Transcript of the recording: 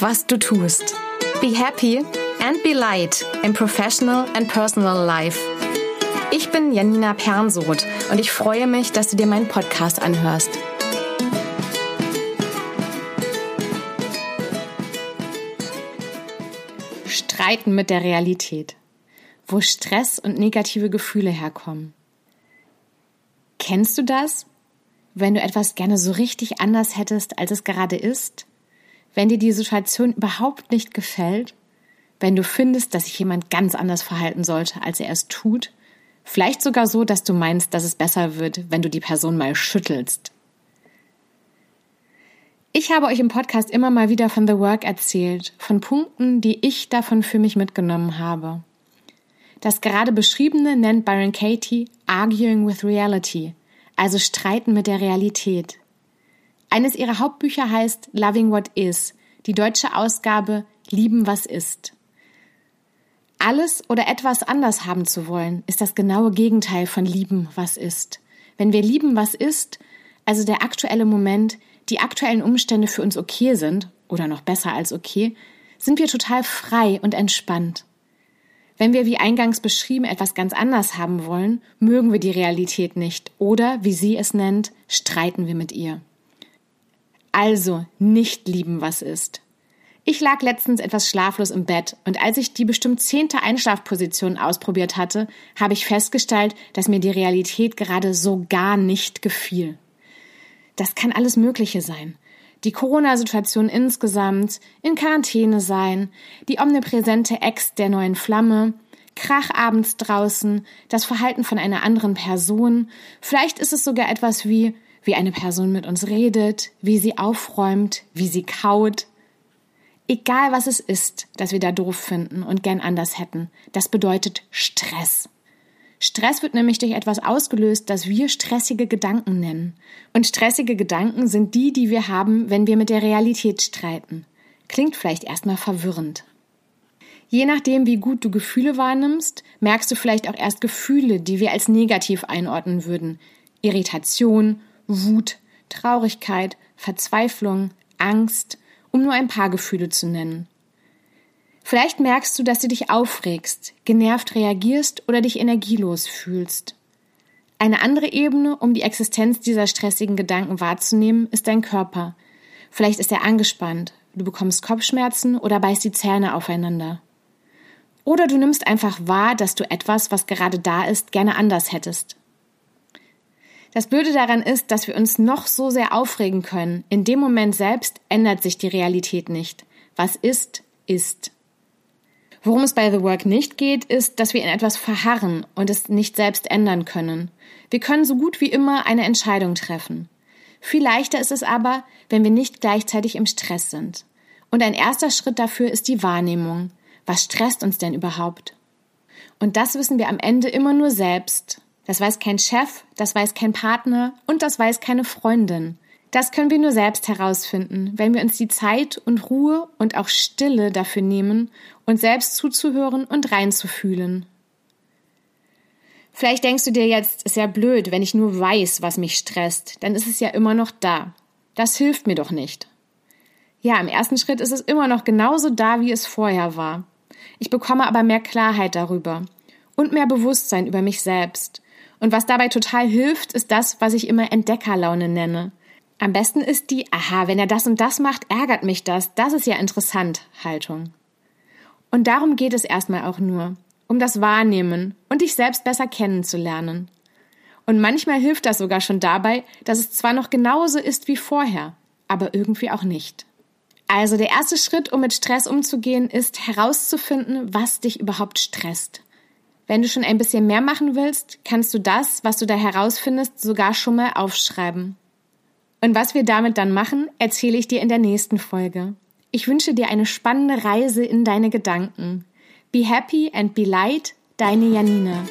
was du tust. Be happy and be light in professional and personal life. Ich bin Janina Pernsoth und ich freue mich, dass du dir meinen Podcast anhörst. Streiten mit der Realität, wo Stress und negative Gefühle herkommen. Kennst du das? Wenn du etwas gerne so richtig anders hättest, als es gerade ist? Wenn dir die Situation überhaupt nicht gefällt? Wenn du findest, dass sich jemand ganz anders verhalten sollte, als er es tut? Vielleicht sogar so, dass du meinst, dass es besser wird, wenn du die Person mal schüttelst. Ich habe euch im Podcast immer mal wieder von The Work erzählt, von Punkten, die ich davon für mich mitgenommen habe. Das gerade beschriebene nennt Byron Katie Arguing with Reality, also Streiten mit der Realität. Eines ihrer Hauptbücher heißt Loving What Is, die deutsche Ausgabe Lieben was ist. Alles oder etwas anders haben zu wollen, ist das genaue Gegenteil von lieben, was ist. Wenn wir lieben, was ist, also der aktuelle Moment, die aktuellen Umstände für uns okay sind, oder noch besser als okay, sind wir total frei und entspannt. Wenn wir, wie eingangs beschrieben, etwas ganz anders haben wollen, mögen wir die Realität nicht oder, wie sie es nennt, streiten wir mit ihr. Also nicht lieben, was ist. Ich lag letztens etwas schlaflos im Bett und als ich die bestimmt zehnte Einschlafposition ausprobiert hatte, habe ich festgestellt, dass mir die Realität gerade so gar nicht gefiel. Das kann alles Mögliche sein. Die Corona-Situation insgesamt, in Quarantäne sein, die omnipräsente Ex der neuen Flamme, Krach abends draußen, das Verhalten von einer anderen Person, vielleicht ist es sogar etwas wie, wie eine Person mit uns redet, wie sie aufräumt, wie sie kaut. Egal was es ist, das wir da doof finden und gern anders hätten, das bedeutet Stress. Stress wird nämlich durch etwas ausgelöst, das wir stressige Gedanken nennen. Und stressige Gedanken sind die, die wir haben, wenn wir mit der Realität streiten. Klingt vielleicht erstmal verwirrend. Je nachdem, wie gut du Gefühle wahrnimmst, merkst du vielleicht auch erst Gefühle, die wir als negativ einordnen würden. Irritation, Wut, Traurigkeit, Verzweiflung, Angst, um nur ein paar Gefühle zu nennen. Vielleicht merkst du, dass du dich aufregst, genervt reagierst oder dich energielos fühlst. Eine andere Ebene, um die Existenz dieser stressigen Gedanken wahrzunehmen, ist dein Körper. Vielleicht ist er angespannt, du bekommst Kopfschmerzen oder beißt die Zähne aufeinander. Oder du nimmst einfach wahr, dass du etwas, was gerade da ist, gerne anders hättest. Das Blöde daran ist, dass wir uns noch so sehr aufregen können. In dem Moment selbst ändert sich die Realität nicht. Was ist, ist. Worum es bei The Work nicht geht, ist, dass wir in etwas verharren und es nicht selbst ändern können. Wir können so gut wie immer eine Entscheidung treffen. Viel leichter ist es aber, wenn wir nicht gleichzeitig im Stress sind. Und ein erster Schritt dafür ist die Wahrnehmung. Was stresst uns denn überhaupt? Und das wissen wir am Ende immer nur selbst. Das weiß kein Chef, das weiß kein Partner und das weiß keine Freundin. Das können wir nur selbst herausfinden, wenn wir uns die Zeit und Ruhe und auch Stille dafür nehmen, uns selbst zuzuhören und reinzufühlen. Vielleicht denkst du dir jetzt, ist ja blöd, wenn ich nur weiß, was mich stresst, dann ist es ja immer noch da. Das hilft mir doch nicht. Ja, im ersten Schritt ist es immer noch genauso da, wie es vorher war. Ich bekomme aber mehr Klarheit darüber und mehr Bewusstsein über mich selbst. Und was dabei total hilft, ist das, was ich immer Entdeckerlaune nenne. Am besten ist die, aha, wenn er das und das macht, ärgert mich das, das ist ja interessant, Haltung. Und darum geht es erstmal auch nur, um das Wahrnehmen und dich selbst besser kennenzulernen. Und manchmal hilft das sogar schon dabei, dass es zwar noch genauso ist wie vorher, aber irgendwie auch nicht. Also der erste Schritt, um mit Stress umzugehen, ist herauszufinden, was dich überhaupt stresst. Wenn du schon ein bisschen mehr machen willst, kannst du das, was du da herausfindest, sogar schon mal aufschreiben. Und was wir damit dann machen, erzähle ich dir in der nächsten Folge. Ich wünsche dir eine spannende Reise in deine Gedanken. Be happy and be light, deine Janina.